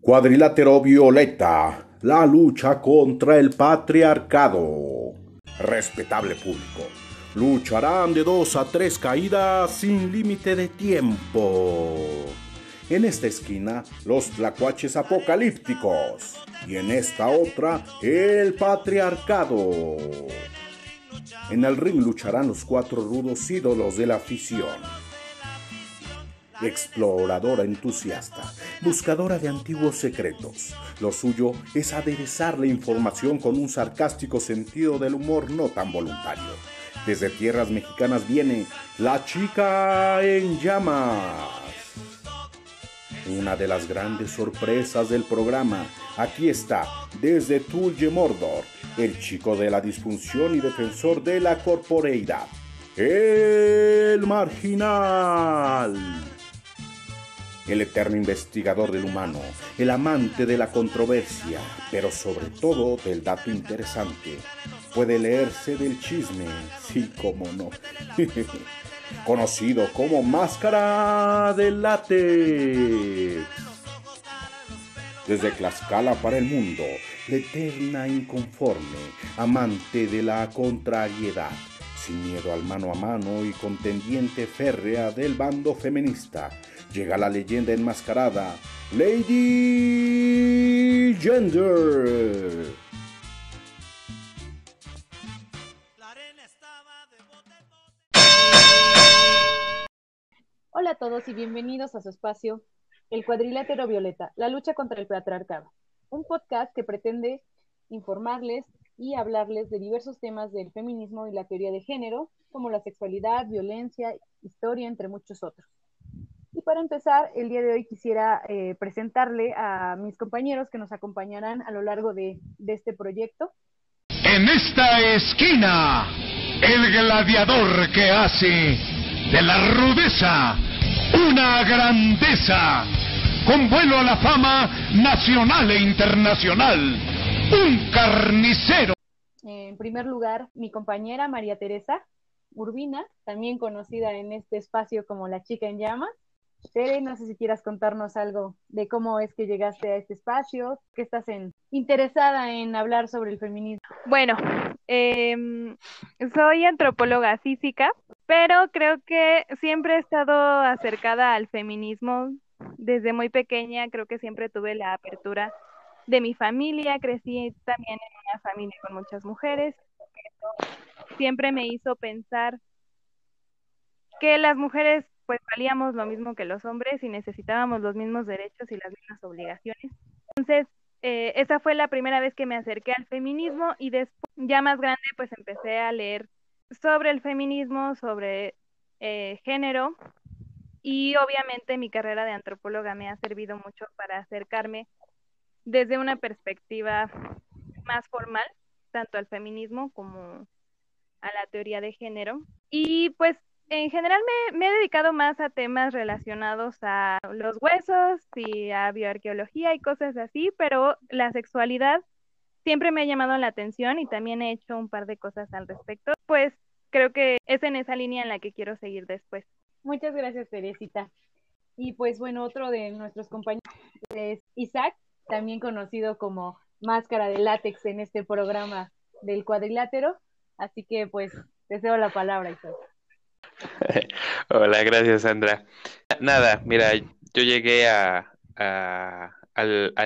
Cuadrilátero Violeta, la lucha contra el patriarcado. Respetable público, lucharán de dos a tres caídas sin límite de tiempo. En esta esquina, los tlacuaches apocalípticos. Y en esta otra, el patriarcado. En el ring lucharán los cuatro rudos ídolos de la afición exploradora entusiasta, buscadora de antiguos secretos. Lo suyo es aderezar la información con un sarcástico sentido del humor no tan voluntario. Desde tierras mexicanas viene La chica en llamas. Una de las grandes sorpresas del programa. Aquí está, desde Tulje Mordor, el chico de la disfunción y defensor de la corporeidad. El marginal el eterno investigador del humano, el amante de la controversia, pero sobre todo del dato interesante. Puede leerse del chisme, sí, como no. Conocido como Máscara de Látex. Desde Tlaxcala para el mundo, la eterna inconforme, amante de la contrariedad, sin miedo al mano a mano y contendiente férrea del bando feminista, llega la leyenda enmascarada, Lady Gender. Hola a todos y bienvenidos a su espacio, El Cuadrilátero Violeta, la lucha contra el patriarcado, un podcast que pretende informarles y hablarles de diversos temas del feminismo y la teoría de género, como la sexualidad, violencia, historia, entre muchos otros. Para empezar, el día de hoy quisiera eh, presentarle a mis compañeros que nos acompañarán a lo largo de, de este proyecto. En esta esquina, el gladiador que hace de la rudeza una grandeza, con vuelo a la fama nacional e internacional, un carnicero. En primer lugar, mi compañera María Teresa Urbina, también conocida en este espacio como la chica en llamas. Tere, no sé si quieras contarnos algo de cómo es que llegaste a este espacio, que estás en, interesada en hablar sobre el feminismo. Bueno, em, soy antropóloga física, pero creo que siempre he estado acercada al feminismo desde muy pequeña, creo que siempre tuve la apertura de mi familia, crecí también en una familia con muchas mujeres, siempre me hizo pensar que las mujeres pues valíamos lo mismo que los hombres y necesitábamos los mismos derechos y las mismas obligaciones. Entonces, eh, esa fue la primera vez que me acerqué al feminismo y después, ya más grande, pues empecé a leer sobre el feminismo, sobre eh, género y obviamente mi carrera de antropóloga me ha servido mucho para acercarme desde una perspectiva más formal, tanto al feminismo como a la teoría de género. Y pues en general me, he dedicado más a temas relacionados a los huesos y a bioarqueología y cosas así, pero la sexualidad siempre me ha llamado la atención y también he hecho un par de cosas al respecto. Pues creo que es en esa línea en la que quiero seguir después. Muchas gracias, Teresita. Y pues bueno, otro de nuestros compañeros es Isaac, también conocido como Máscara de Látex en este programa del cuadrilátero. Así que pues deseo la palabra, Isaac. Hola, gracias Sandra. Nada, mira, yo llegué a, a,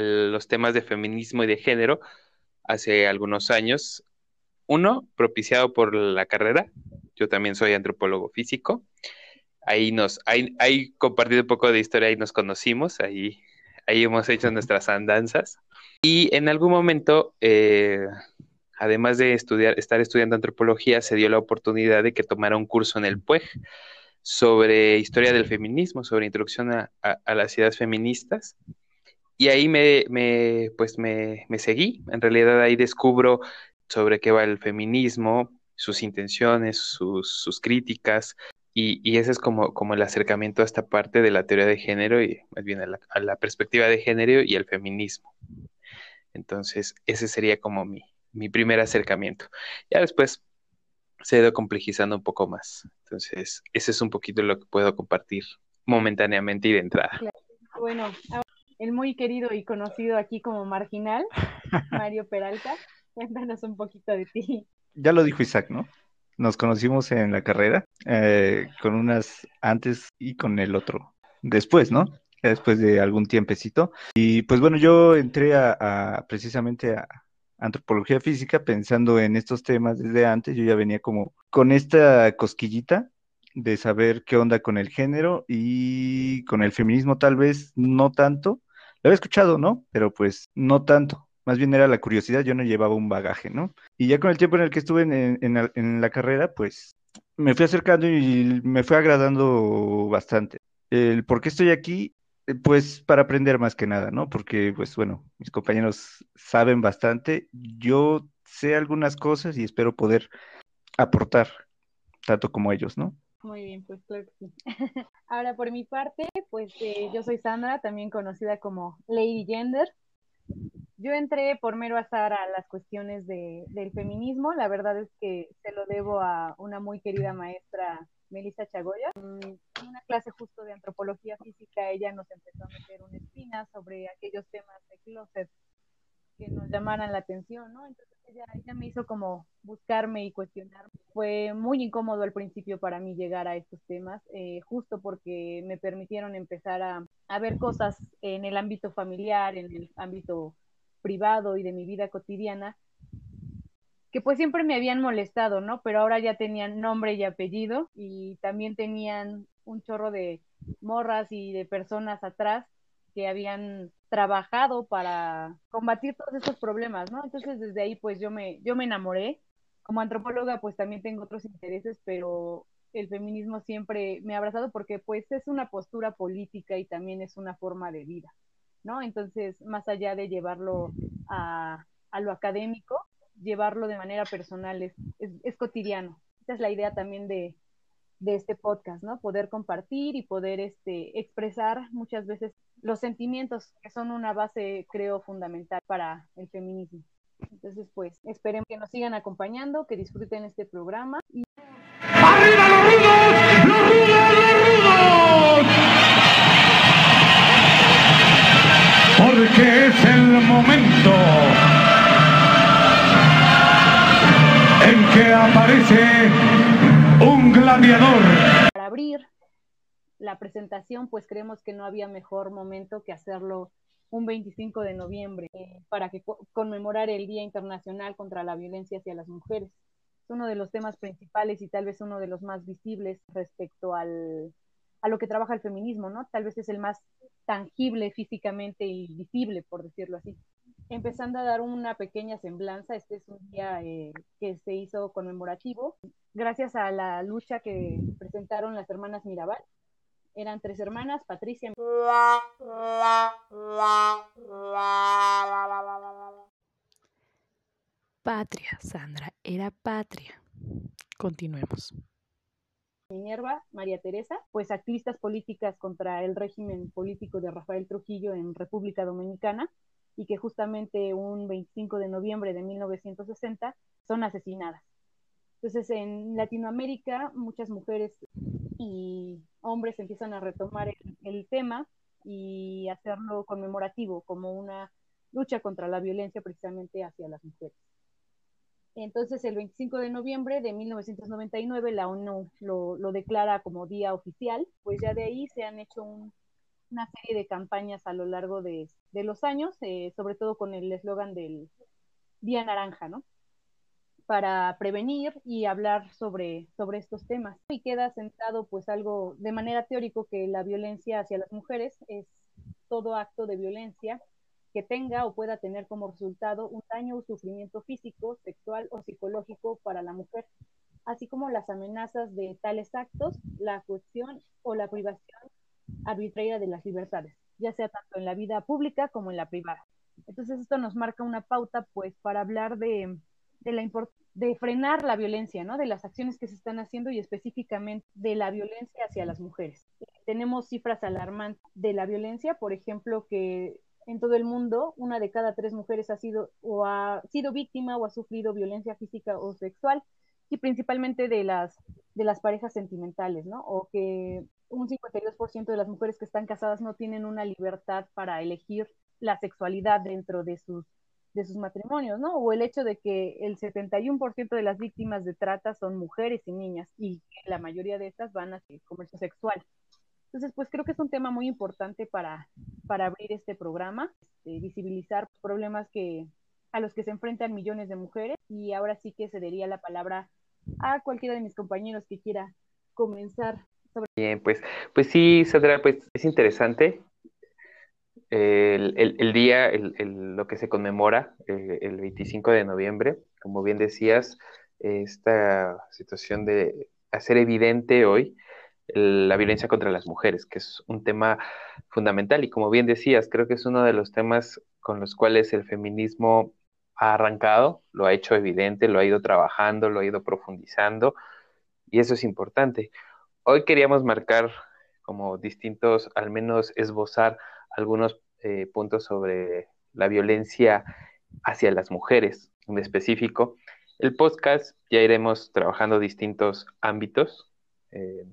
los temas de feminismo y de género hace algunos años. Uno, propiciado por la carrera. Yo también soy antropólogo físico. Ahí nos, ahí, ahí compartido un poco de historia, ahí nos conocimos, ahí, ahí hemos hecho nuestras andanzas. Y en algún momento eh, además de estar estudiando antropología, se dio la oportunidad de que tomara un curso en el PUEG sobre historia del feminismo, sobre introducción a, las ideas feministas. Y ahí me, pues me, seguí. En realidad ahí descubro sobre qué va el feminismo, sus intenciones, sus, críticas. Y, ese es como, el acercamiento a esta parte de la teoría de género y más bien a la, a la perspectiva de género y el feminismo. Entonces, ese sería como mi, mi primer acercamiento. Ya después se ha ido complejizando un poco más. Entonces, ese es un poquito lo que puedo compartir momentáneamente y de entrada. Bueno, el muy querido y conocido aquí como Marginal, Mario Peralta. Cuéntanos un poquito de ti. Ya lo dijo Isaac, ¿no? Nos conocimos en la carrera, eh, con unas antes y con el otro después, ¿no? después de algún tiempecito. Y pues bueno, yo entré a, precisamente a antropología física pensando en estos temas desde antes. Yo ya venía como con esta cosquillita de saber qué onda con el género y con el feminismo tal vez no tanto. Lo había escuchado, ¿no? Pero pues no tanto. Más bien era la curiosidad, yo no llevaba un bagaje, ¿no? Y ya con el tiempo en el que estuve en, la, carrera, pues me fui acercando y me fue agradando bastante. El por qué estoy aquí, pues para aprender más que nada, ¿no? Porque, pues bueno, mis compañeros saben bastante, yo sé algunas cosas y espero poder aportar tanto como ellos, ¿no? Muy bien, pues claro que sí. Ahora, por mi parte, pues eh, yo soy Sandra, también conocida como Lady Gender. Yo entré por mero azar a las cuestiones de, del feminismo. La verdad es que se lo debo a una muy querida maestra, Melissa Chagoya. En una clase justo de antropología física, ella nos empezó a meter una espina sobre aquellos temas de closet que nos llamaran la atención, ¿no? Entonces ella, me hizo como buscarme y cuestionarme. Fue muy incómodo al principio para mí llegar a estos temas, eh, justo porque me permitieron empezar a, a ver cosas en el ámbito familiar, en el ámbito privado y de mi vida cotidiana, que pues siempre me habían molestado, ¿no? Pero ahora ya tenían nombre y apellido y también tenían un chorro de morras y de personas atrás que habían trabajado para combatir todos estos problemas, ¿no? Entonces desde ahí pues yo me, yo me enamoré. Como antropóloga pues también tengo otros intereses, pero el feminismo siempre me ha abrazado porque pues es una postura política y también es una forma de vida, ¿no? Entonces, más allá de llevarlo a, a lo académico, llevarlo de manera personal es, es, cotidiano. Esa es la idea también de, de este podcast, ¿no? Poder compartir y poder este, expresar muchas veces los sentimientos que son una base, creo, fundamental para el feminismo. Entonces, pues, esperemos que nos sigan acompañando, que disfruten este programa. Y... ¡Arriba los rudos! ¡Los rudos, los rudos! Porque es el momento que aparece un gladiador. Para abrir la presentación, pues creemos que no había mejor momento que hacerlo un 25 de noviembre eh, para que conmemorar el Día Internacional contra la Violencia hacia las Mujeres. Es uno de los temas principales y tal vez uno de los más visibles respecto al, a lo que trabaja el feminismo, ¿no? Tal vez es el más tangible físicamente y visible, por decirlo así. Empezando a dar una pequeña semblanza, este es un día eh, que se hizo conmemorativo gracias a la lucha que presentaron las hermanas Mirabal eran tres hermanas, Patricia. Patria, Sandra, era patria. Continuemos. Minerva, María Teresa, pues activistas políticas contra el régimen político de Rafael Trujillo en República Dominicana y que justamente un 25 de noviembre de 1960 son asesinadas. Entonces, en Latinoamérica, muchas mujeres y hombres empiezan a retomar el, tema y hacerlo conmemorativo como una lucha contra la violencia precisamente hacia las mujeres. Entonces, el 25 de noviembre de 1999, la ONU lo, declara como día oficial, pues ya de ahí se han hecho una serie de campañas a lo largo de, los años, eh, sobre todo con el eslogan del Día Naranja, ¿no? para prevenir y hablar sobre, estos temas. Y queda sentado pues algo de manera teórico que la violencia hacia las mujeres es todo acto de violencia que tenga o pueda tener como resultado un daño o sufrimiento físico, sexual o psicológico para la mujer, así como las amenazas de tales actos, la coacción o la privación arbitraria de las libertades, ya sea tanto en la vida pública como en la privada. Entonces esto nos marca una pauta pues para hablar de de, frenar la violencia, ¿no? De las acciones que se están haciendo y específicamente de la violencia hacia las mujeres. Tenemos cifras alarmantes de la violencia, por ejemplo, que en todo el mundo una de cada tres mujeres ha sido o ha sido víctima o ha sufrido violencia física o sexual y principalmente de las de las parejas sentimentales, ¿no? O que un 52% de las mujeres que están casadas no tienen una libertad para elegir la sexualidad dentro de sus, de sus matrimonios, ¿no? O el hecho de que el 71% de las víctimas de trata son mujeres y niñas y la mayoría de estas van hacia el comercio sexual. Entonces, pues creo que es un tema muy importante para, para abrir este programa, este, visibilizar problemas que, a los que se enfrentan millones de mujeres y ahora sí que cedería la palabra a cualquiera de mis compañeros que quiera comenzar Bien, pues, pues sí, Sandra, pues es interesante el, el, día, el, lo que se conmemora eh, el 25 de noviembre, como bien decías, esta situación de hacer evidente hoy la violencia contra las mujeres, que es un tema fundamental y como bien decías, creo que es uno de los temas con los cuales el feminismo ha arrancado, lo ha hecho evidente, lo ha ido trabajando, lo ha ido profundizando y eso es importante. Hoy queríamos marcar como distintos, al menos esbozar algunos eh, puntos sobre la violencia hacia las mujeres en específico. El podcast ya iremos trabajando distintos ámbitos eh,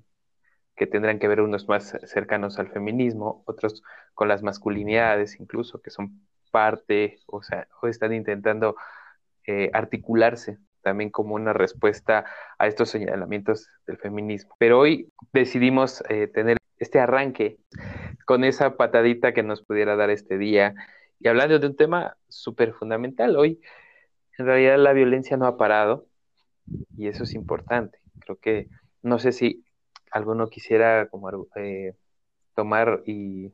que tendrán que ver unos más cercanos al feminismo, otros con las masculinidades incluso, que son parte, o sea, están intentando eh, articularse también como una respuesta a estos señalamientos del feminismo. Pero hoy decidimos eh, tener este arranque con esa patadita que nos pudiera dar este día y hablando de un tema súper fundamental. Hoy, en realidad, la violencia no ha parado y eso es importante. Creo que no sé si alguno quisiera como eh, tomar y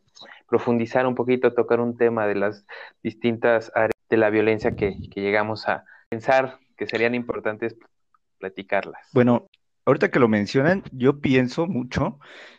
profundizar un poquito, tocar un tema de las distintas áreas de la violencia que llegamos a pensar que serían importantes platicarlas. Bueno, ahorita que lo mencionan, yo pienso mucho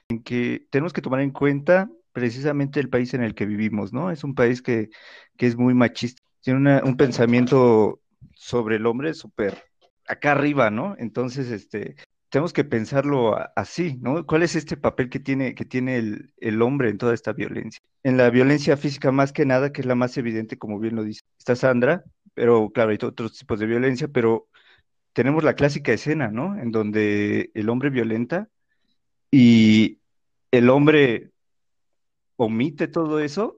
en que tenemos que tomar en cuenta precisamente el país en el que vivimos, ¿no? Es un país que, es muy machista, tiene un pensamiento sobre el hombre súper acá arriba, ¿no? Entonces, este, tenemos que pensarlo así, ¿no? ¿Cuál es este papel que tiene, que tiene el, el, hombre en toda esta violencia? En la violencia física más que nada, que es la más evidente, como bien lo dice. Está Sandra, pero claro, hay otros tipos de violencia, pero tenemos la clásica escena, ¿no? En donde el hombre violenta y el hombre omite todo eso,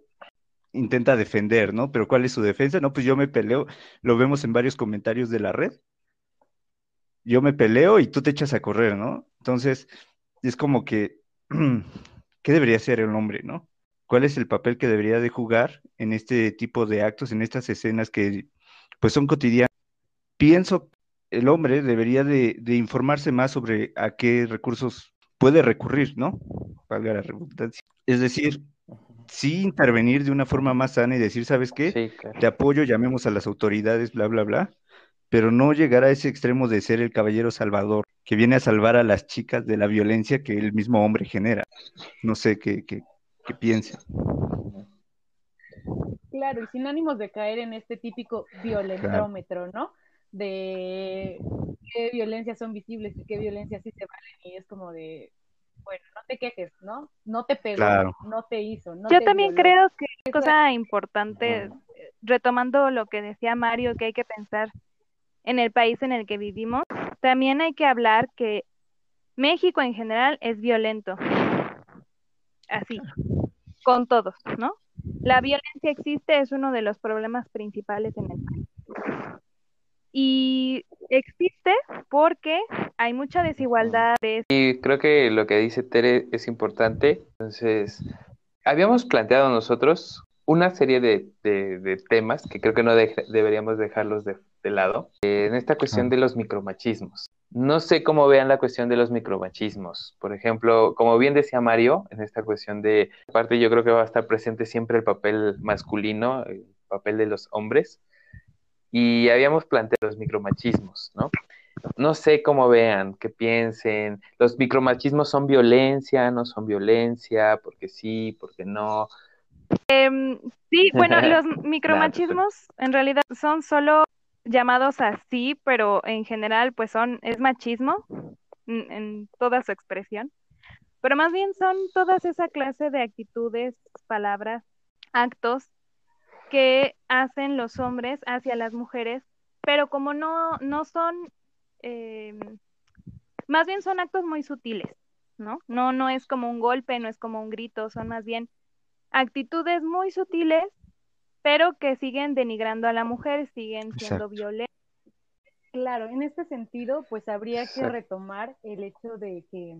intenta defender, ¿no? Pero ¿cuál es su defensa? No, pues yo me peleo, lo vemos en varios comentarios de la red. Yo me peleo y tú te echas a correr, ¿no? Entonces, es como que, ¿qué debería ser el hombre, no? ¿Cuál es el papel que debería de jugar en este tipo de actos, en estas escenas que pues son cotidianas. Pienso el hombre debería de, informarse más sobre a qué recursos puede recurrir, ¿no? Valga la redundancia. Es decir, sí intervenir de una forma más sana y decir, ¿sabes qué? Te apoyo, llamemos a las autoridades, bla, bla, bla, pero no llegar a ese extremo de ser el caballero salvador que viene a salvar a las chicas de la violencia que el mismo hombre genera. No sé qué, qué, qué piensen. Claro, y sin ánimos de caer en este típico violentómetro, ¿no? De qué violencias son visibles y qué violencias sí se valen. Y es como de, bueno, no te quejes, ¿no? No te pegó, no te hizo. No Yo también creo que es cosa importante, retomando lo que decía Mario, que hay que pensar en el país en el que vivimos, también hay que hablar que México en general es violento. Así, con todos, ¿no? La violencia existe, es uno de los problemas principales en el país. Y existe porque hay mucha desigualdad. Y creo que lo que dice Tere es importante. Entonces, habíamos planteado nosotros una serie de, temas que creo que no deberíamos dejarlos de, lado, en esta cuestión de los micromachismos. No sé cómo vean la cuestión de los micromachismos. Por ejemplo, como bien decía Mario, en esta cuestión de, aparte yo creo que va a estar presente siempre el papel masculino, el papel de los hombres. Y habíamos planteado los micromachismos, ¿no? No sé cómo vean, qué piensen. Los micromachismos son violencia, no son violencia, porque sí, porque no. Em, sí, bueno, los micromachismos en realidad son solo llamados así, pero en general pues son, es machismo en, toda su expresión, pero más bien son todas esa clase de actitudes, palabras, actos que hacen los hombres hacia las mujeres, pero como no, no son, eh, más bien son actos muy sutiles. ¿no? No, no es como un golpe, no es como un grito, son más bien actitudes muy sutiles, pero que siguen denigrando a la mujer, siguen siendo Exacto. violentas. Claro, en este sentido, pues habría que retomar el hecho de que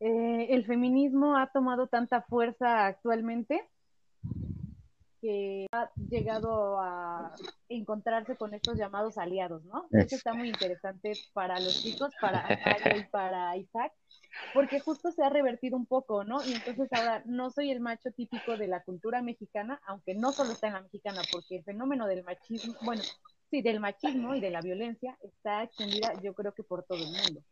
eh, el feminismo ha tomado tanta fuerza actualmente que ha llegado a encontrarse con estos llamados aliados, ¿no? Es- Eso está muy interesante para los chicos, para Ayo y para Isaac, porque justo se ha revertido un poco, ¿no? Y entonces ahora no soy el macho típico de la cultura mexicana, aunque no solo está en la mexicana, porque el fenómeno del machismo, bueno, sí, del machismo y de la violencia está extendida yo creo que por todo el mundo,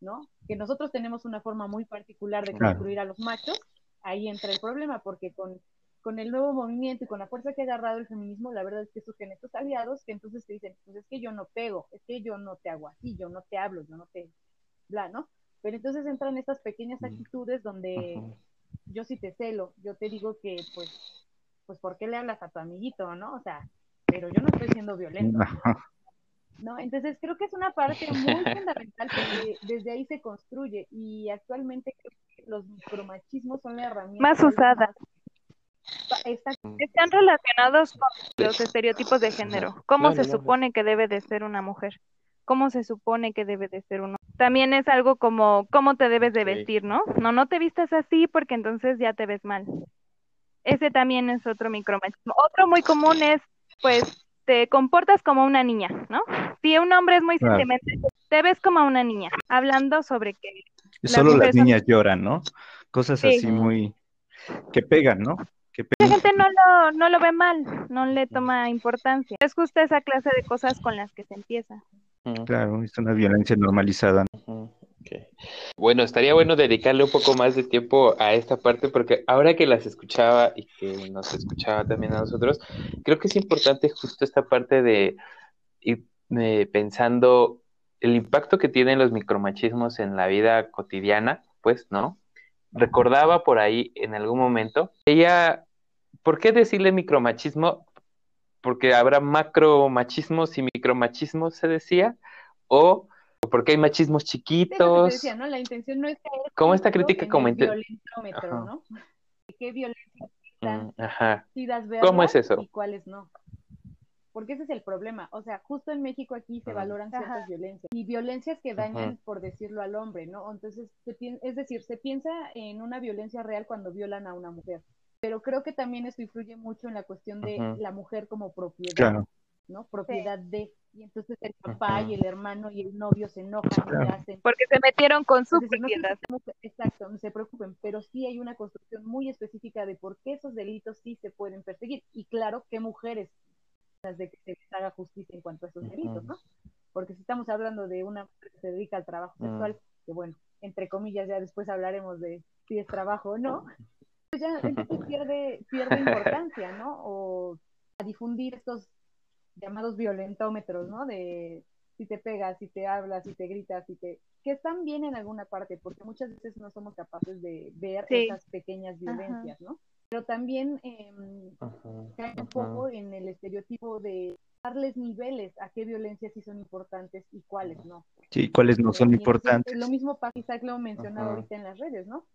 ¿no? Que nosotros tenemos una forma muy particular de Claro. construir a los machos, ahí entra el problema, porque con, con el nuevo movimiento y con la fuerza que ha agarrado el feminismo, la verdad es que surgen estos aliados que entonces te dicen, pues es que yo no pego, es que yo no te hago así, yo no te hablo, yo no te bla, ¿no? Pero entonces entran estas pequeñas actitudes donde yo sí te celo, yo te digo que pues, pues ¿por qué le hablas a tu amiguito, no? O sea, pero yo no estoy siendo violento. ¿no? Entonces creo que es una parte muy fundamental porque desde ahí se construye y actualmente creo que los micromachismos son la herramienta Más usada. más- Están relacionados con los estereotipos de género. ¿Cómo se supone que debe de ser una mujer? ¿Cómo se supone que debe de ser uno? También es algo como cómo te debes de vestir, ¿no? No, no te vistas así porque entonces ya te ves mal. Ese también es otro micromachismo. Otro muy común es, pues, te comportas como una niña, ¿no? Si un hombre es muy Claro. sentimental, te ves como una niña, hablando sobre que Solo las son- niñas lloran, ¿no? Cosas Sí. así muy que pegan, ¿no? La gente no lo, no lo ve mal, no le toma importancia. Es justo esa clase de cosas con las que se empieza. Claro, es una violencia normalizada. Bueno, estaría bueno dedicarle un poco más de tiempo a esta parte porque ahora que las escuchaba y que nos escuchaba también a nosotros, creo que es importante justo esta parte de ir eh, pensando el impacto que tienen los micromachismos en la vida cotidiana, pues, ¿no? Recordaba por ahí en algún momento, ella, ¿por qué decirle micromachismo? Porque habrá macromachismos y micromachismos, se decía, o porque hay machismos chiquitos. decía, ¿no? La intención no es caer Como esta crítica como violentómetro, Ajá. ¿no? ¿Qué violencia Mm, ajá. ¿Cómo es eso? y cuáles no? Porque ese es el problema. O sea, justo en México aquí se Ujú. valoran ciertas Ajá. violencias y violencias que dañan, por decirlo al hombre, ¿no? Entonces, se es decir, se piensa en una violencia real cuando violan a una mujer. Pero creo que también eso influye mucho en la cuestión de la mujer como propiedad. Claro. ¿no? Propiedad de. Y entonces el papá y el hermano y el novio se enojan y Claro. le hacen. Porque se metieron con su Es decir, no propiedad. significa que- exacto, no se preocupen, pero sí hay una construcción muy específica de por qué esos delitos sí se pueden perseguir. Y claro, qué mujeres las de que se les haga justicia en cuanto a esos delitos, ¿no? Porque si estamos hablando de una mujer que se dedica al trabajo Mm. sexual, que bueno, entre comillas, ya después hablaremos de si es trabajo o no, pues ya entonces pierde, pierde importancia, ¿no? O a difundir estos llamados violentómetros, ¿no? De si te pegas, si te hablas, si te gritas, si te... que están bien en alguna parte, porque muchas veces no somos capaces de ver Sí. esas pequeñas violencias, ¿no? Pero también eh, cae un poco en el estereotipo de darles niveles a qué violencias sí son importantes y cuáles no. Sí, ¿cuáles no son Y importantes? Lo mismo pasa, Isaac lo mencionaba ahorita en las redes, ¿no?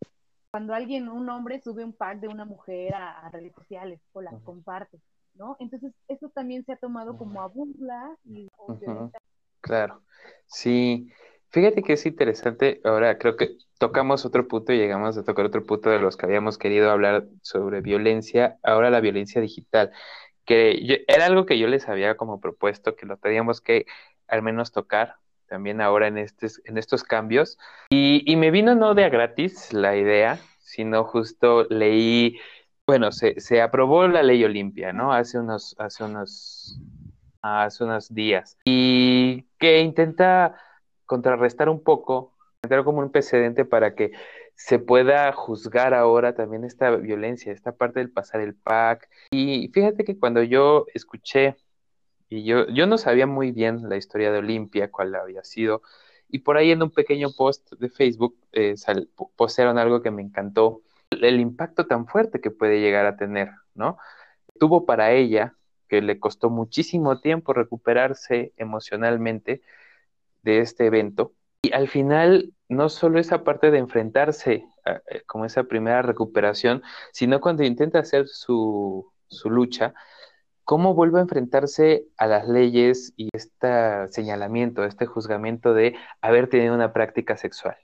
Cuando alguien, un hombre, sube un pack de una mujer a, a redes sociales o las Ajá. comparte, ¿no? Entonces, eso también se ha tomado como a burla y Ujú. violencia. Claro, sí. Fíjate que es interesante. Ahora creo que tocamos otro punto y llegamos a tocar otro punto de los que habíamos querido hablar sobre violencia. Ahora la violencia digital, que yo- era algo que yo les había como propuesto que lo teníamos que al menos tocar también ahora en estes, en estos cambios. Y, y me vino no de a gratis la idea, sino justo leí, bueno, se, se aprobó la ley Olimpia, ¿no? Hace unos, hace unos hace unos días y que intenta contrarrestar un poco, entrar como un precedente para que se pueda juzgar ahora también esta violencia, esta parte del pasar el pack. Y fíjate que cuando yo escuché, y yo, yo no sabía muy bien la historia de Olimpia, cuál había sido, y por ahí en un pequeño post de Facebook eh, postearon algo que me encantó, el impacto tan fuerte que puede llegar a tener, ¿no? Tuvo para ella que le costó muchísimo tiempo recuperarse emocionalmente de este evento Y al final, no solo esa parte de enfrentarse eh, como esa primera recuperación, sino cuando intenta hacer su, su lucha, cómo vuelve a enfrentarse a las leyes y este señalamiento, este juzgamiento de haber tenido una práctica sexual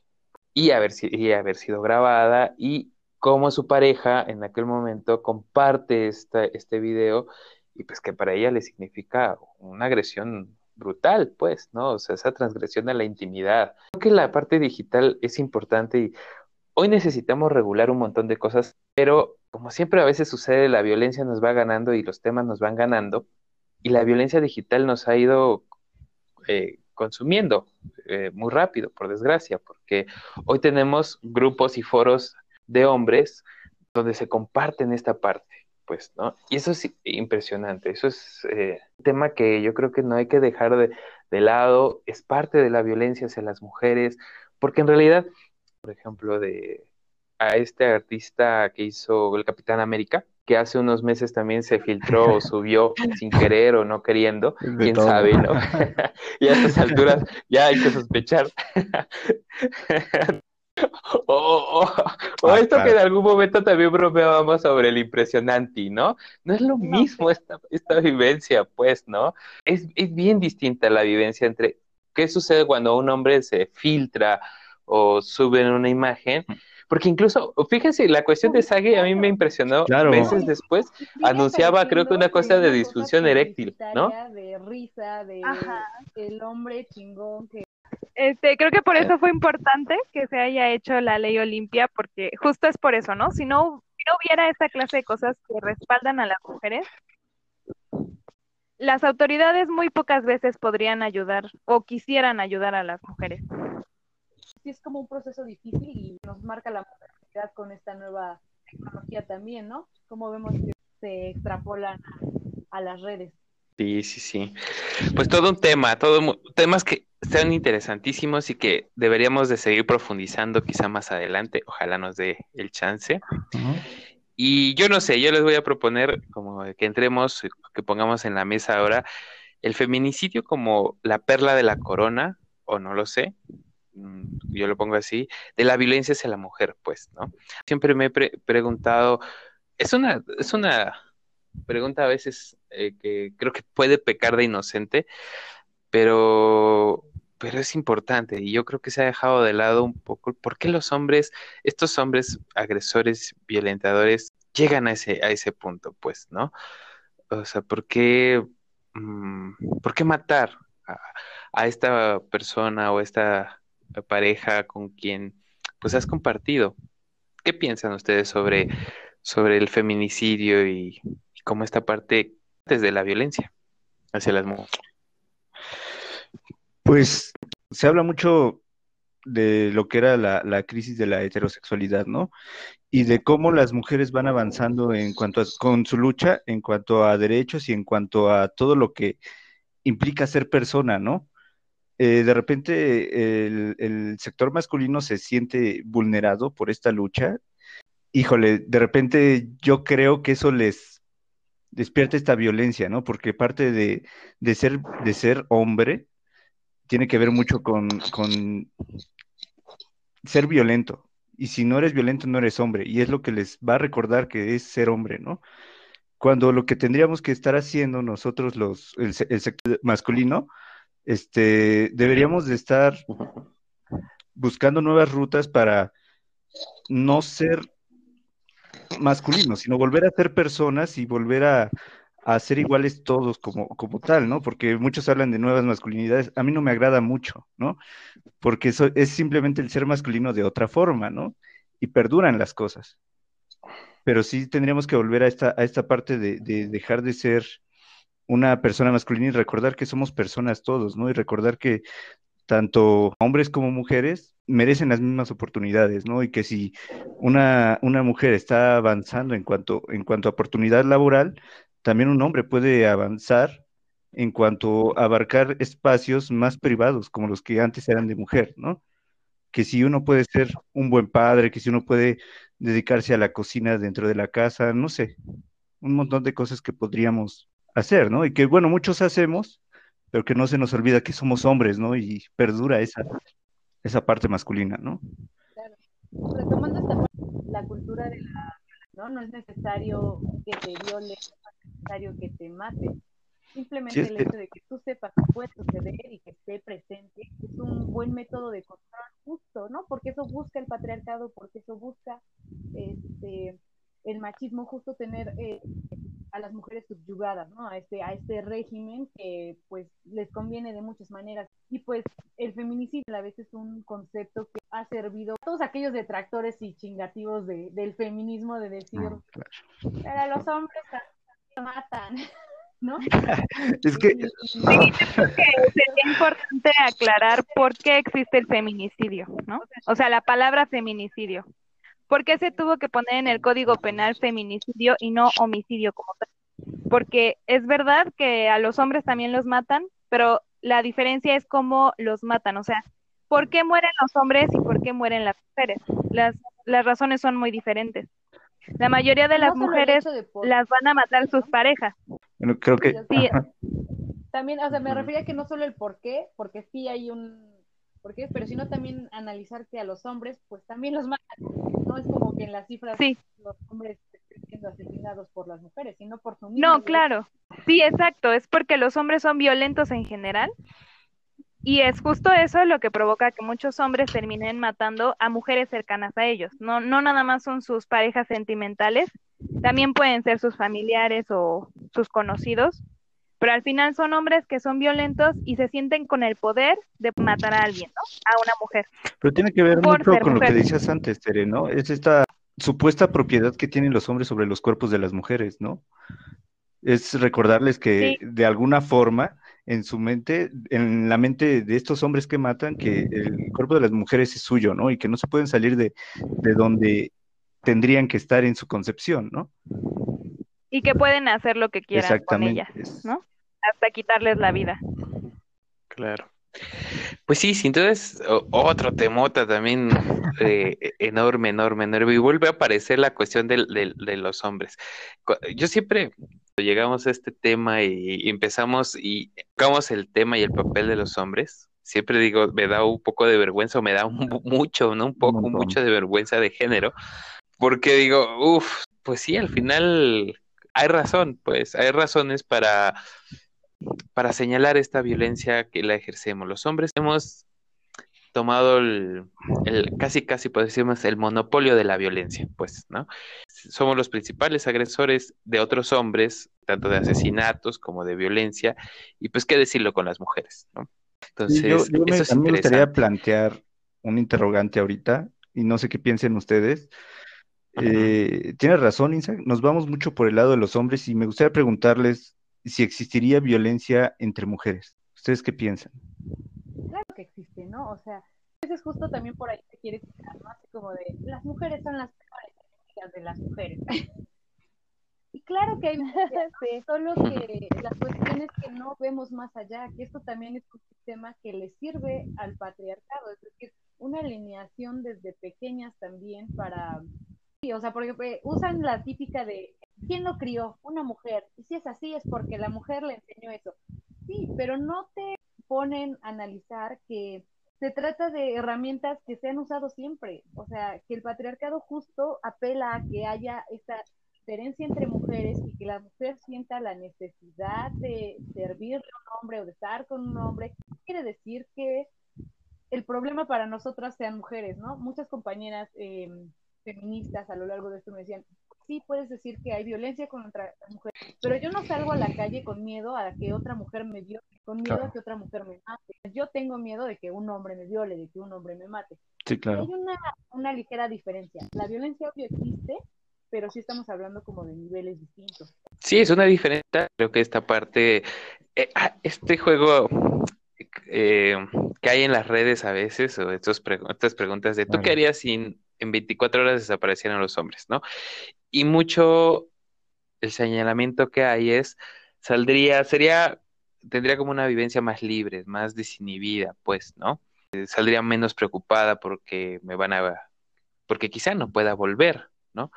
y haber, y haber sido grabada y cómo su pareja en aquel momento comparte esta, este video y pues que para ella le significa una agresión brutal, pues, ¿no? O sea, esa transgresión a la intimidad. Creo que la parte digital es importante y hoy necesitamos regular un montón de cosas, pero como siempre a veces sucede, la violencia nos va ganando y los temas nos van ganando y la violencia digital nos ha ido eh, consumiendo eh, muy rápido, por desgracia, porque hoy tenemos grupos y foros de hombres donde se comparten esta parte, pues, ¿no? Y eso es impresionante, eso es eh, un tema que yo creo que no hay que dejar de, de lado, es parte de la violencia hacia las mujeres, porque en realidad, por ejemplo, de a este artista que hizo el Capitán América, que hace unos meses también se filtró o subió sin querer o no queriendo, quién sabe, ¿no? y a estas alturas ya hay que sospechar. O, ah, esto que en algún momento también bromeábamos sobre el impresionante, ¿no? No es lo mismo esta, esta vivencia, pues, ¿no? Es, es bien distinta la vivencia entre qué sucede cuando un hombre se filtra o sube en una imagen porque incluso, fíjense, la cuestión de Sagi a mí me impresionó meses después. Anunciaba, creo que una cosa de disfunción eréctil, ¿no? De risa, de el hombre chingón que este, creo que por eso fue importante que se haya hecho la ley Olimpia, porque justo es por eso, ¿no? Si no, si no hubiera esta clase de cosas que respaldan a las mujeres, las autoridades muy pocas veces podrían ayudar o quisieran ayudar a las mujeres es como un proceso difícil y nos marca la modernidad con esta nueva tecnología también, ¿no? Como vemos que se extrapolan a, las redes. Sí, sí, sí. Pues todo un tema, todo temas que están interesantísimos y que deberíamos de seguir profundizando quizá más adelante. Ojalá nos dé el chance. Y yo no sé, yo les voy a proponer como que entremos, que pongamos en la mesa ahora el feminicidio como la perla de la corona, o no lo sé, yo lo pongo así, de la violencia hacia la mujer, pues, ¿no? Siempre me he preguntado, es una, es una pregunta a veces eh, que creo que puede pecar de inocente, pero, pero es importante y yo creo que se ha dejado de lado un poco por qué los hombres, estos hombres agresores, violentadores, llegan a ese, a ese punto, pues, ¿no? O sea, ¿por qué, mm, ¿por qué matar a, a esta persona o esta pareja con quien pues has compartido. ¿Qué piensan ustedes sobre, sobre el feminicidio y, cómo esta parte desde la violencia hacia las mujeres? Pues se habla mucho de lo que era la, la, crisis de la heterosexualidad, ¿no? Y de cómo las mujeres van avanzando en cuanto a, con su lucha, en cuanto a derechos y en cuanto a todo lo que implica ser persona, ¿no? Eh, de repente el, sector masculino se siente vulnerado por esta lucha. Híjole, de repente yo creo que eso les despierta esta violencia, ¿no? Porque parte de, ser, de ser hombre tiene que ver mucho con, con ser violento. Y si no eres violento, no eres hombre. Y es lo que les va a recordar que es ser hombre, ¿no? Cuando lo que tendríamos que estar haciendo nosotros, los, el sector masculino, este, deberíamos de estar buscando nuevas rutas para no ser masculinos, sino volver a ser personas y volver a, ser iguales todos como, como tal, ¿no? Porque muchos hablan de nuevas masculinidades. A mí no me agrada mucho, ¿no? Porque eso es simplemente el ser masculino de otra forma, ¿no? Y perduran las cosas. Pero sí tendríamos que volver a esta, a esta parte de, de dejar de ser una persona masculina y recordar que somos personas todos, ¿no? Y recordar que tanto hombres como mujeres merecen las mismas oportunidades, ¿no? Y que si una, una mujer está avanzando en cuanto, en cuanto a oportunidad laboral, también un hombre puede avanzar en cuanto a abarcar espacios más privados, como los que antes eran de mujer, ¿no? Que si uno puede ser un buen padre, que si uno puede dedicarse a la cocina dentro de la casa, no sé, un montón de cosas que podríamos hacer, ¿no? Y que, bueno, muchos hacemos, pero que no se nos olvida que somos hombres, ¿no? Y perdura esa, esa parte masculina, ¿no? Retomando esta parte, la cultura de la ¿no? No es necesario que te viole, no es necesario que te mate. Simplemente Sí, el hecho de que tú sepas que puede suceder y que esté presente es un buen método de control justo, ¿no? Porque eso busca el patriarcado, porque eso busca este, el machismo, justo tener eh, a las mujeres subyugadas, ¿no? A este, a este régimen que pues les conviene de muchas maneras. Y pues el feminicidio a la vez es un concepto que ha servido a todos aquellos detractores y chingativos de, del feminismo de decir, Ah, claro. pero los hombres se matan, ¿no? Es que, Y- Sería importante aclarar por qué existe el feminicidio, ¿no? O sea, la palabra feminicidio. ¿Por qué se tuvo que poner en el Código Penal feminicidio y no homicidio como tal? Porque es verdad que a los hombres también los matan, pero la diferencia es cómo los matan. O sea, ¿por qué mueren los hombres y por qué mueren las mujeres? Las, las razones son muy diferentes. La mayoría de las mujeres las van a matar sus parejas. bueno, creo que, Sí. También, o sea, me refería que no solo el por qué, porque sí hay un por qué, pero sino también analizar que a los hombres, pues también los matan. No es como que en las cifras Sí. los hombres estén siendo asesinados por las mujeres, sino por su mismo No, claro. Sí, exacto. Es porque los hombres son violentos en general. Y es justo eso lo que provoca que muchos hombres terminen matando a mujeres cercanas a ellos. No, no nada más son sus parejas sentimentales, también pueden ser sus familiares o sus conocidos, pero al final son hombres que son violentos y se sienten con el poder de matar a alguien, ¿no? A una mujer. pero tiene que ver Por mucho con lo que decías antes, Tere, ¿no? Es esta supuesta propiedad que tienen los hombres sobre los cuerpos de las mujeres, ¿no? Es recordarles que de alguna forma en su mente, en la mente de estos hombres que matan, que el cuerpo de las mujeres es suyo, ¿no? Y que no se pueden salir de, de donde tendrían que estar en su concepción, ¿no? Y que pueden hacer lo que quieran con ellas, es- ¿no? Hasta quitarles la vida. Claro. Pues sí, sí, entonces o- otro temota también eh, enorme, enorme, enorme. Y vuelve a aparecer la cuestión del- del- de los hombres. Yo siempre llegamos a este tema y, empezamos y tocamos el tema y el papel de los hombres, siempre digo, me da un poco de vergüenza o me da un, mucho, ¿no? Un poco, montón. mucho de vergüenza de género, porque digo, uff, pues sí, al final hay razón, pues hay razones para para señalar esta violencia que la ejercemos. Los hombres hemos tomado el, el casi, casi por decirnos, el monopolio de la violencia, pues, ¿no? Somos los principales agresores de otros hombres, tanto de asesinatos como de violencia, y pues qué decirlo con las mujeres, ¿no? Entonces, yo, yo me, eso es a mí me gustaría plantear un interrogante ahorita, y no sé qué piensen ustedes. Eh, tienes razón, Insa, nos vamos mucho por el lado de los hombres y me gustaría preguntarles si existiría violencia entre mujeres. ¿Ustedes qué piensan? Claro que existe, ¿no? O sea, a veces justo también por ahí se quiere quitar, ¿no? Así como de, las mujeres son las peores enemigas de las mujeres. y claro que hay violencia, ¿no? solo que la cuestión es que no vemos más allá, que esto también es un sistema que le sirve al patriarcado, es decir, una alineación desde pequeñas también para... O sea, porque eh, usan la típica de, ¿quién lo crió? Una mujer. Y si es así es porque la mujer le enseñó eso. Sí, pero no te ponen a analizar que se trata de herramientas que se han usado siempre, o sea, que el patriarcado justo apela a que haya esta diferencia entre mujeres y que la mujer sienta la necesidad de servirle a un hombre o de estar con un hombre. Quiere decir que el problema para nosotras sean mujeres, ¿no? Muchas compañeras eh, feministas a lo largo de esto me decían, sí puedes decir que hay violencia contra las mujeres, pero yo no salgo a la calle con miedo a que otra mujer me viole, con miedo Claro. a que otra mujer me mate. Yo tengo miedo de que un hombre me viole, de que un hombre me mate. Sí, claro. Hay una, una ligera diferencia. La violencia obvio existe, pero sí estamos hablando como de niveles distintos. Sí, es una diferencia. Creo que esta parte, eh, ah, este juego eh, que hay en las redes a veces, o estos pre- estas preguntas de ¿tú qué harías si en 24 horas desaparecieran los hombres, ¿no? Y mucho el señalamiento que hay es, saldría, sería, tendría como una vivencia más libre, más desinhibida, pues, ¿no? Eh, Saldría menos preocupada porque me van a, porque quizá no pueda volver, ¿no?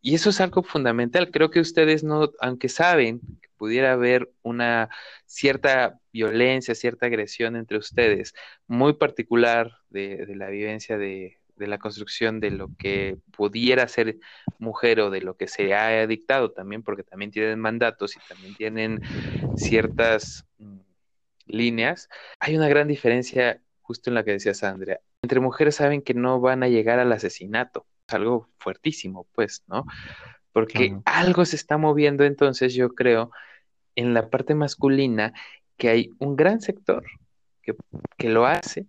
Y eso es algo fundamental. Creo que ustedes no, aunque saben pudiera haber una cierta violencia, cierta agresión entre ustedes, muy particular de la vivencia de, de la construcción de lo que pudiera ser mujer o de lo que se ha dictado también, porque también tienen mandatos y también tienen ciertas mm, líneas, hay una gran diferencia justo en la que decía Sandra. Entre mujeres saben que no van a llegar al asesinato, es algo fuertísimo, pues, ¿no? Porque algo se está moviendo entonces, yo creo, en la parte masculina, que hay un gran sector que, que lo hace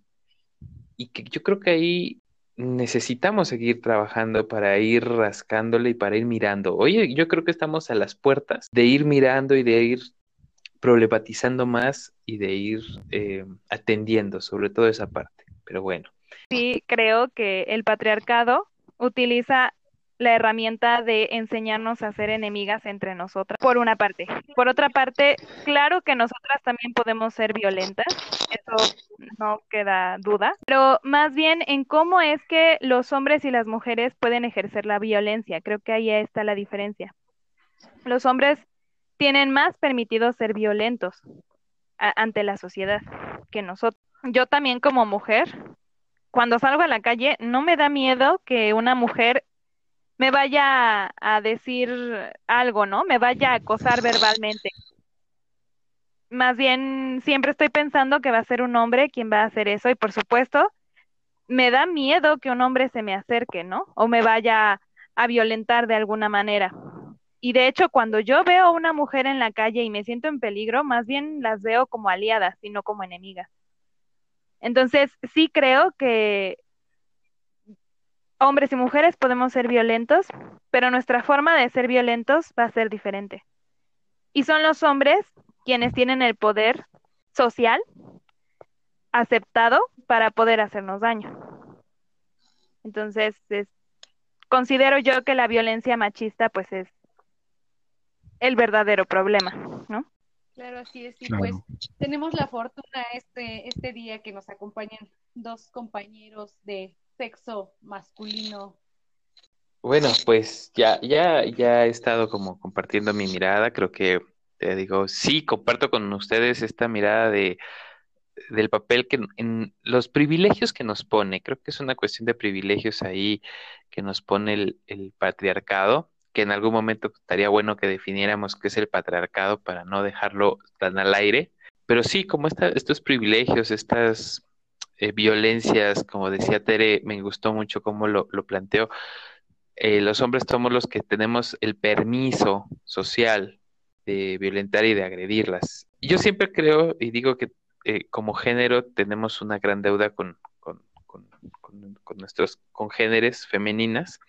y que yo creo que ahí necesitamos seguir trabajando para ir rascándole y para ir mirando. Oye, yo creo que estamos a las puertas de ir mirando y de ir problematizando más y de ir eh, atendiendo sobre todo esa parte. Pero bueno. Sí, creo que el patriarcado utiliza la herramienta de enseñarnos a ser enemigas entre nosotras, por una parte. Por otra parte, claro que nosotras también podemos ser violentas, eso no queda duda, pero más bien en cómo es que los hombres y las mujeres pueden ejercer la violencia, creo que ahí está la diferencia. Los hombres tienen más permitido ser violentos ante la sociedad que nosotros. Yo también como mujer, cuando salgo a la calle, no me da miedo que una mujer me vaya a decir algo, ¿no? Me vaya a acosar verbalmente. Más bien, siempre estoy pensando que va a ser un hombre quien va a hacer eso y por supuesto, me da miedo que un hombre se me acerque, ¿no? O me vaya a violentar de alguna manera. Y de hecho, cuando yo veo a una mujer en la calle y me siento en peligro, más bien las veo como aliadas y no como enemigas. Entonces, sí creo que hombres y mujeres podemos ser violentos, pero nuestra forma de ser violentos va a ser diferente. Y son los hombres quienes tienen el poder social aceptado para poder hacernos daño. Entonces, considero yo que la violencia machista pues es el verdadero problema, ¿no? Claro, así es. Y pues tenemos la fortuna este, este día que nos acompañan dos compañeros de sexo masculino? Bueno, pues ya, ya, ya he estado como compartiendo mi mirada. Creo que te digo, sí, comparto con ustedes esta mirada de del papel que en los privilegios que nos pone, creo que es una cuestión de privilegios ahí que nos pone el, el patriarcado, que en algún momento estaría bueno que definiéramos qué es el patriarcado para no dejarlo tan al aire. Pero sí, como estos privilegios, estas eh, violencias, como decía Tere, me gustó mucho cómo lo, planteó. Eh, los hombres somos los que tenemos el permiso social de violentar y de agredirlas. Yo siempre creo y digo que eh, como género tenemos una gran deuda con, con, nuestros congéneres femeninas,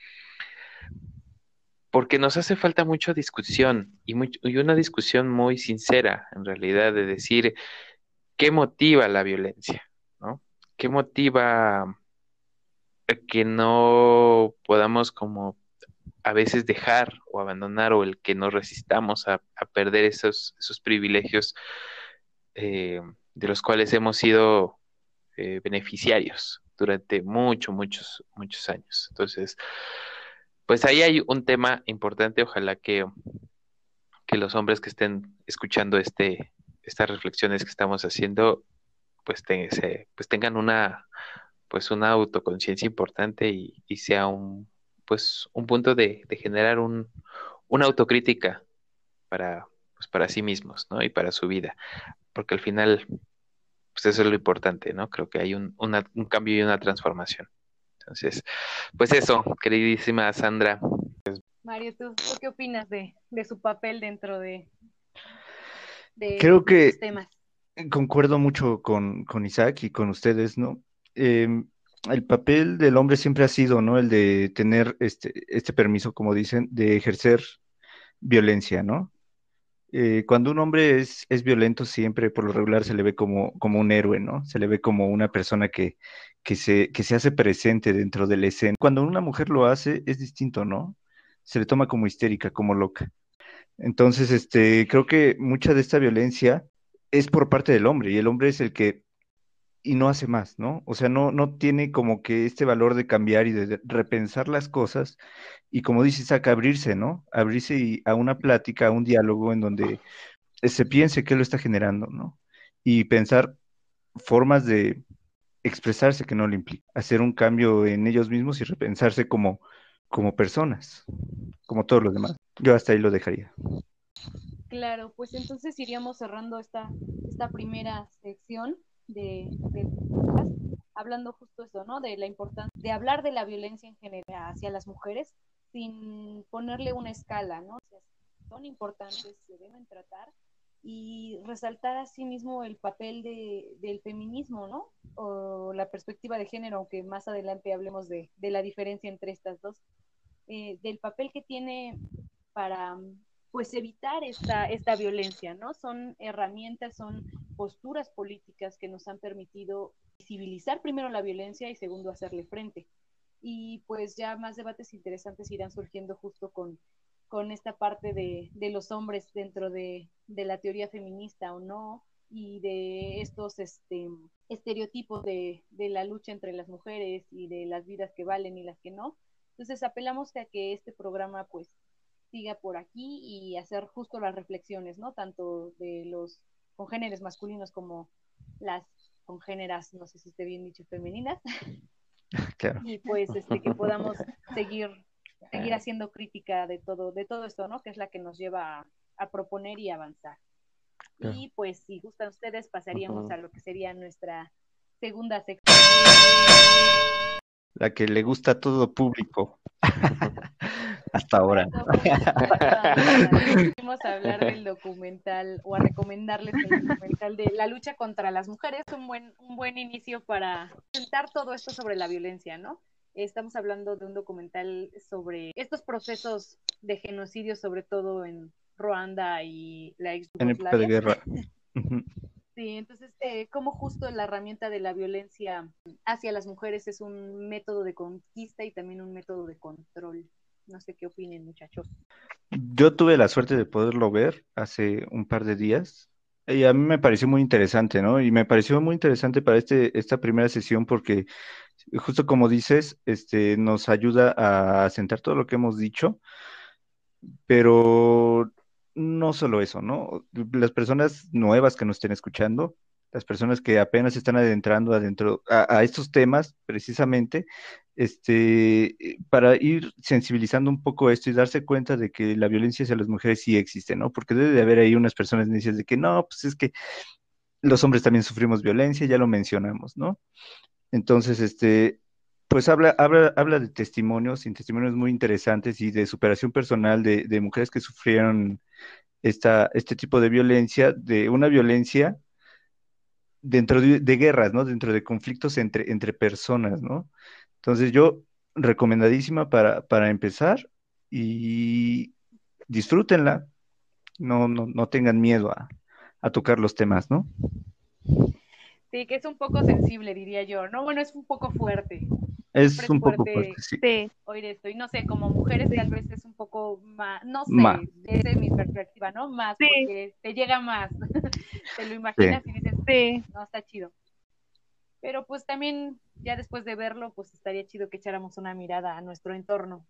porque nos hace falta mucha discusión y, una discusión muy sincera, en realidad, de decir qué motiva la violencia. ¿Qué motiva que no podamos como a veces dejar o abandonar o el que no resistamos a, perder esos, esos privilegios eh, de los cuales hemos sido eh, beneficiarios durante muchos, muchos, muchos años. Entonces, pues ahí hay un tema importante, ojalá que, que los hombres que estén escuchando este, estas reflexiones que estamos haciendo pues, pues tengan una pues una autoconciencia importante y, sea un pues un punto de, generar un, una autocrítica para pues para sí mismos ¿no? y para su vida porque al final pues eso es lo importante no creo que hay un, un cambio y una transformación entonces pues eso queridísima Sandra Mario ¿tú, qué opinas de, de, su papel dentro de, de creo que temas? Concuerdo mucho con, Isaac y con ustedes, ¿no? Em, el papel del hombre siempre ha sido, ¿no? El de tener este, este permiso, como dicen, de ejercer violencia, ¿no? Eh, cuando un hombre es, es, violento, siempre por lo regular se le ve como, como un héroe, ¿no? Se le ve como una persona que, que, se, que se hace presente dentro de la escena. Cuando una mujer lo hace, es distinto, ¿no? Se le toma como histérica, como loca. Entonces, este, creo que mucha de esta violencia es por parte del hombre y el hombre es el que y no hace más, ¿no? O sea, no, no tiene como que este valor de cambiar y de repensar las cosas y como dice Isaac, abrirse, ¿no? Abrirse a una plática, a un diálogo en donde se piense qué lo está generando, ¿no? Y pensar formas de expresarse que no le implica, hacer un cambio en ellos mismos y repensarse como, como personas, como todos los demás. Yo hasta ahí lo dejaría. Claro, pues entonces iríamos cerrando esta, esta primera sección de, de hablando justo eso, ¿no? De la importancia de hablar de la violencia en general hacia las mujeres sin ponerle una escala, ¿no? son importantes, se deben tratar y resaltar asimismo el papel de, del feminismo, ¿no? O la perspectiva de género, aunque más adelante hablemos de, de la diferencia entre estas dos, eh, del papel que tiene para pues evitar esta, esta violencia, ¿no? Son herramientas, son posturas políticas que nos han permitido visibilizar primero la violencia y segundo hacerle frente. Y pues ya más debates interesantes irán surgiendo justo con, con esta parte de, de los hombres dentro de, de, la teoría feminista o no, y de estos este, estereotipos de, de la lucha entre las mujeres y de las vidas que valen y las que no. Entonces apelamos a que este programa pues siga por aquí y hacer justo las reflexiones, ¿no? Tanto de los congéneres masculinos como las congéneras, no sé si esté bien dicho, femeninas. Claro. Y pues este, que podamos seguir, seguir haciendo crítica de todo, de todo esto, ¿no? Que es la que nos lleva a, a proponer y avanzar. Claro. Y pues si gustan ustedes, pasaríamos uh -huh. a lo que sería nuestra segunda sección. La que le gusta a todo público. Hasta ahora. Vamos a hablar del documental o a recomendarles el documental de la lucha contra las mujeres, un buen, un buen inicio para presentar todo esto sobre la violencia, ¿no? Estamos hablando de un documental sobre estos procesos de genocidio, sobre todo en Ruanda y la ex En época de guerra. Sí, entonces, eh, como justo la herramienta de la violencia hacia las mujeres es un método de conquista y también un método de control. No sé qué opinen, muchachos. Yo tuve la suerte de poderlo ver hace un par de días y a mí me pareció muy interesante, ¿no? Y me pareció muy interesante para este, esta primera sesión porque, justo como dices, este, nos ayuda a sentar todo lo que hemos dicho, pero no solo eso, ¿no? Las personas nuevas que nos estén escuchando, las personas que apenas están adentrando adentro a, estos temas, precisamente, este, para ir sensibilizando un poco esto y darse cuenta de que la violencia hacia las mujeres sí existe, ¿no? Porque debe de haber ahí unas personas necias de que no, pues es que los hombres también sufrimos violencia, ya lo mencionamos, ¿no? Entonces, este, pues habla, habla, habla de testimonios, y testimonios muy interesantes y de superación personal de, de mujeres que sufrieron esta, este tipo de violencia, de una violencia dentro de, de, guerras, ¿no? Dentro de conflictos entre, entre personas, ¿no? Entonces yo, recomendadísima para, para empezar y disfrútenla, no, no, no tengan miedo a, a tocar los temas, ¿no? Sí, que es un poco sensible, diría yo, ¿no? Bueno, es un poco fuerte. Es un fuerte poco fuerte, sí. sí. Oír esto. Y no sé, como mujeres tal vez es un poco más, no sé, más. desde mi perspectiva, ¿no? Más, sí. porque te llega más. te lo imaginas sí. y dices, sí. no, está chido. Pero pues también, ya después de verlo, pues estaría chido que echáramos una mirada a nuestro entorno.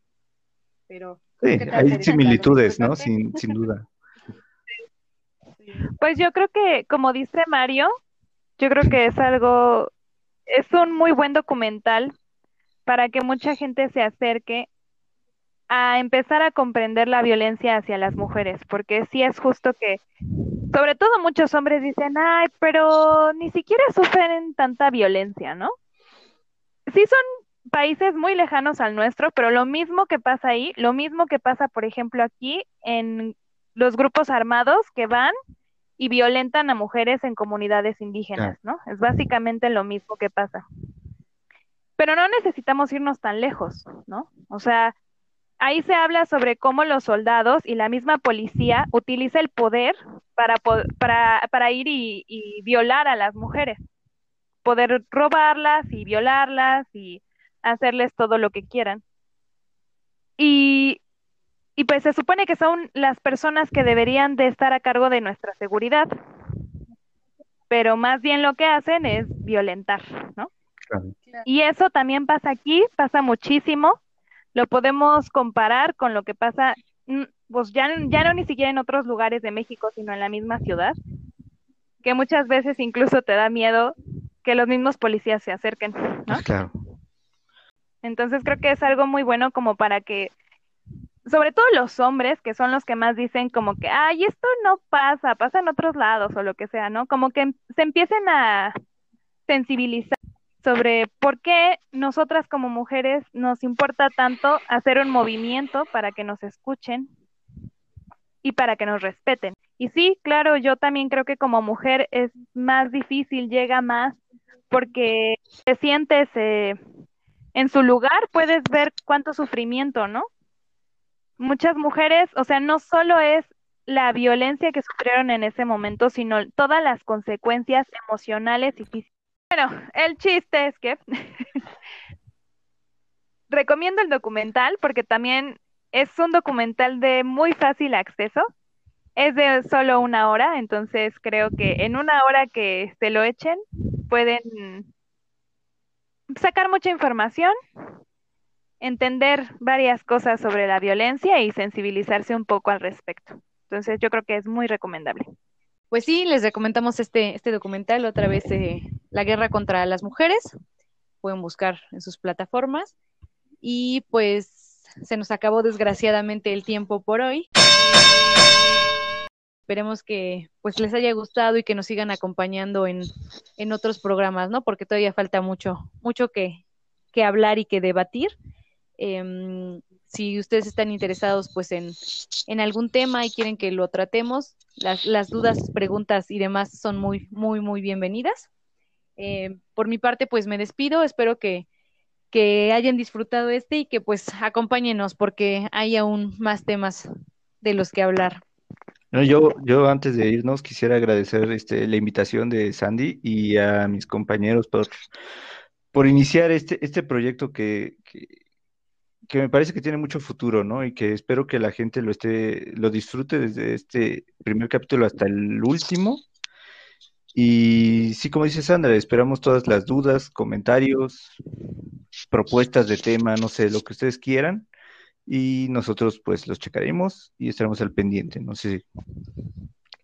Pero. Sí, hay similitudes, ¿no? Sin, sin duda. Pues yo creo que, como dice Mario, yo creo que es algo, es un muy buen documental para que mucha gente se acerque a empezar a comprender la violencia hacia las mujeres, porque sí es justo que, sobre todo muchos hombres dicen, ay, pero ni siquiera sufren tanta violencia, ¿no? Sí son países muy lejanos al nuestro, pero lo mismo que pasa ahí, lo mismo que pasa, por ejemplo, aquí en los grupos armados que van y violentan a mujeres en comunidades indígenas, ¿no? Es básicamente lo mismo que pasa. Pero no necesitamos irnos tan lejos, ¿no? O sea, ahí se habla sobre cómo los soldados y la misma policía utiliza el poder para, para, para ir y, y violar a las mujeres. Poder robarlas y violarlas y hacerles todo lo que quieran. Y y pues se supone que son las personas que deberían de estar a cargo de nuestra seguridad, pero más bien lo que hacen es violentar, ¿no? Claro. Y eso también pasa aquí, pasa muchísimo, lo podemos comparar con lo que pasa, pues ya, ya no ni siquiera en otros lugares de México, sino en la misma ciudad, que muchas veces incluso te da miedo que los mismos policías se acerquen, ¿no? Ah, claro. Entonces creo que es algo muy bueno como para que, sobre todo los hombres, que son los que más dicen como que, ay, esto no pasa, pasa en otros lados o lo que sea, ¿no? Como que se empiecen a sensibilizar sobre por qué nosotras como mujeres nos importa tanto hacer un movimiento para que nos escuchen y para que nos respeten. Y sí, claro, yo también creo que como mujer es más difícil, llega más, porque te sientes eh, en su lugar, puedes ver cuánto sufrimiento, ¿no? Muchas mujeres, o sea, no solo es la violencia que sufrieron en ese momento, sino todas las consecuencias emocionales y físicas. Bueno, el chiste es que recomiendo el documental porque también es un documental de muy fácil acceso. Es de solo una hora, entonces creo que en una hora que se lo echen pueden sacar mucha información, entender varias cosas sobre la violencia y sensibilizarse un poco al respecto. Entonces yo creo que es muy recomendable. Pues sí, les recomendamos este, este documental, otra vez eh, La guerra contra las mujeres. Pueden buscar en sus plataformas. Y pues se nos acabó desgraciadamente el tiempo por hoy. Esperemos que pues les haya gustado y que nos sigan acompañando en, en otros programas, ¿no? Porque todavía falta mucho, mucho que, que hablar y que debatir. Em, si ustedes están interesados pues en, en, algún tema y quieren que lo tratemos, las, las dudas, preguntas y demás son muy, muy, muy bienvenidas. Eh, por mi parte, pues me despido. Espero que, que hayan disfrutado este y que pues acompáñenos porque hay aún más temas de los que hablar. Yo, yo antes de irnos quisiera agradecer este, la invitación de Sandy y a mis compañeros por, por iniciar este, este proyecto que, que, que me parece que tiene mucho futuro, ¿no? Y que espero que la gente lo esté, lo disfrute desde este primer capítulo hasta el último. Y sí, como dice Sandra, esperamos todas las dudas, comentarios, propuestas de tema, no sé, lo que ustedes quieran. Y nosotros pues los checaremos y estaremos al pendiente. No sé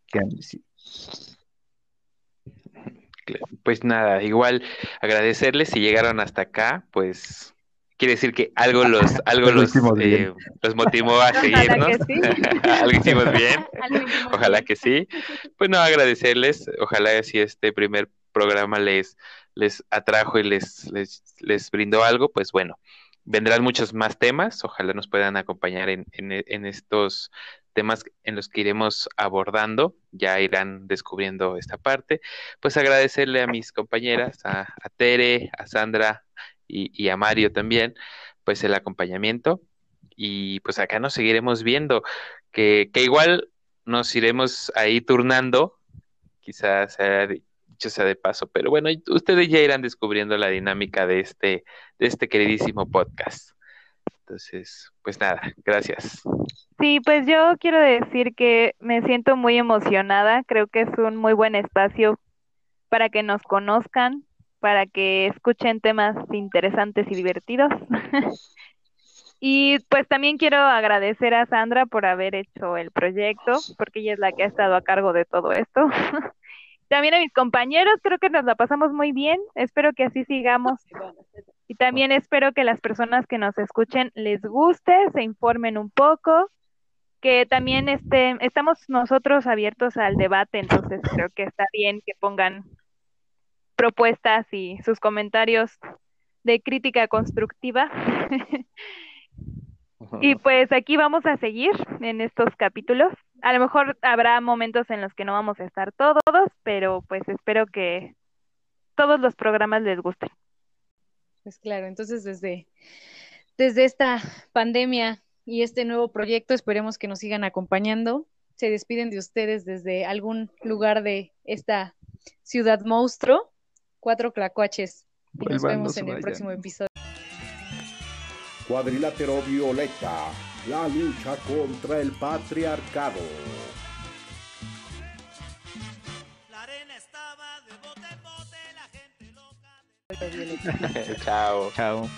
qué han decir. Pues nada, igual agradecerles si llegaron hasta acá, pues quiere decir que algo los, algo los, eh, los motivó a seguirnos. Sí. algo hicimos bien. ojalá que sí. Pues no, agradecerles. Ojalá si este primer programa les, les atrajo y les, les, les brindó algo, pues bueno, vendrán muchos más temas. Ojalá nos puedan acompañar en, en, en estos temas en los que iremos abordando, ya irán descubriendo esta parte. Pues agradecerle a mis compañeras, a, a Tere, a Sandra, y, a Mario también, pues el acompañamiento. Y pues acá nos seguiremos viendo, que, que igual nos iremos ahí turnando, quizás sea dicho sea de paso, pero bueno, ustedes ya irán descubriendo la dinámica de este, de este queridísimo podcast. Entonces, pues nada, gracias. Sí, pues yo quiero decir que me siento muy emocionada, creo que es un muy buen espacio para que nos conozcan, para que escuchen temas interesantes y divertidos. y pues también quiero agradecer a Sandra por haber hecho el proyecto, porque ella es la que ha estado a cargo de todo esto. también a mis compañeros, creo que nos la pasamos muy bien, espero que así sigamos. Y también espero que las personas que nos escuchen les guste, se informen un poco, que también este, estamos nosotros abiertos al debate, entonces creo que está bien que pongan propuestas y sus comentarios de crítica constructiva. y pues aquí vamos a seguir en estos capítulos. A lo mejor habrá momentos en los que no vamos a estar todos, pero pues espero que todos los programas les gusten. Pues claro, entonces desde, desde esta pandemia y este nuevo proyecto esperemos que nos sigan acompañando. Se despiden de ustedes desde algún lugar de esta ciudad monstruo cuatro clacuaches. Y nos vemos en el próximo episodio. Cuadrilátero Violeta, la lucha contra el patriarcado. La arena estaba de bote bote, la gente loca. Chao. Chao.